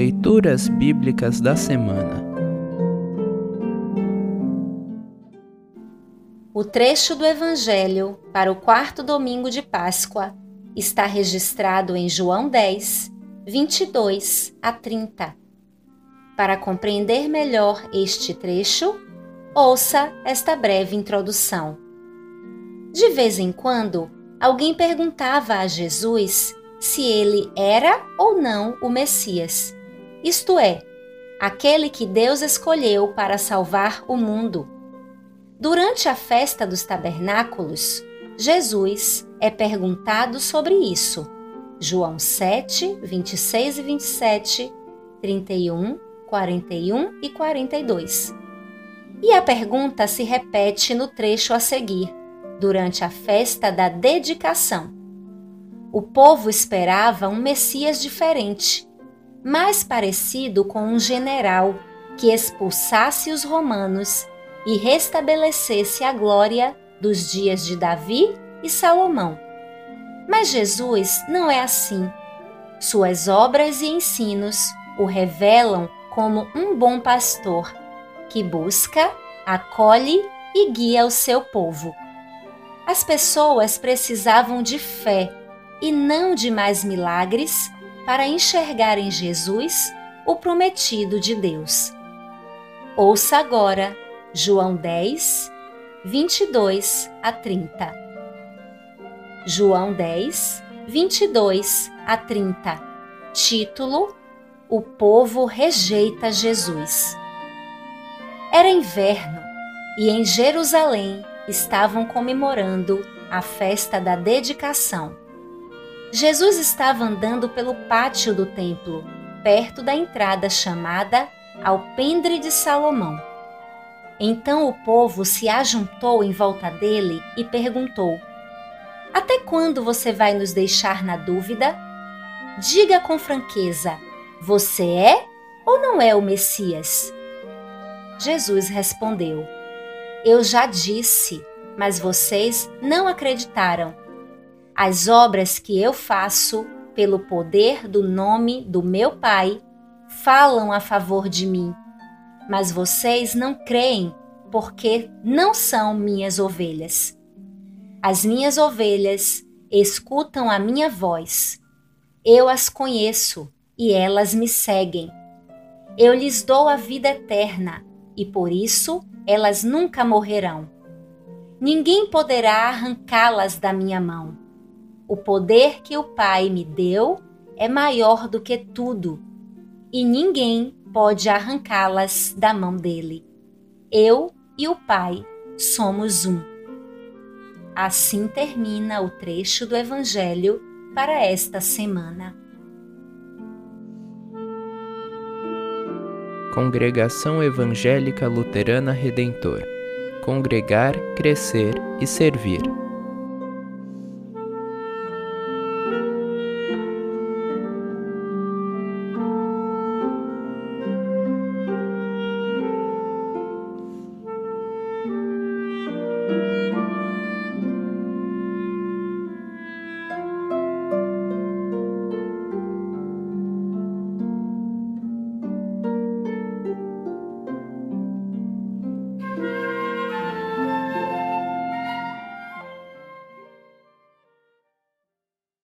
Leituras Bíblicas da Semana O trecho do Evangelho para o quarto domingo de Páscoa está registrado em João 10, 22 a 30. Para compreender melhor este trecho, ouça esta breve introdução. De vez em quando, alguém perguntava a Jesus se ele era ou não o Messias, isto é, aquele que Deus escolheu para salvar o mundo. Durante a festa dos tabernáculos, Jesus é perguntado sobre isso. João 7, 26 e 27, 31, 41 e 42. E a pergunta se repete no trecho a seguir, durante a festa da dedicação. O povo esperava um Messias diferente, mais parecido com um general que expulsasse os romanos e restabelecesse a glória dos dias de Davi e Salomão. Mas Jesus não é assim. Suas obras e ensinos o revelam como um bom pastor que busca, acolhe e guia o seu povo. As pessoas precisavam de fé e não de mais milagres para enxergar em Jesus o prometido de Deus. Ouça agora João 10, 22 a 30. João 10, 22 a 30. Título: O povo rejeita Jesus. Era inverno e em Jerusalém estavam comemorando a festa da dedicação. Jesus estava andando pelo pátio do templo, perto da entrada chamada Alpendre de Salomão. Então o povo se ajuntou em volta dele e perguntou: Até quando você vai nos deixar na dúvida? Diga com franqueza: você é ou não é o Messias? Jesus respondeu: Eu já disse, mas vocês não acreditaram. As obras que eu faço, pelo poder do nome do meu Pai, falam a favor de mim. Mas vocês não creem, porque não são minhas ovelhas. As minhas ovelhas escutam a minha voz. Eu as conheço e elas me seguem. Eu lhes dou a vida eterna e por isso elas nunca morrerão. Ninguém poderá arrancá-las da minha mão. O poder que o Pai me deu é maior do que tudo, e ninguém pode arrancá-las da mão dele. Eu e o Pai somos um. Assim termina o trecho do Evangelho para esta semana. Congregação Evangélica Luterana Redentor Congregar, Crescer e Servir.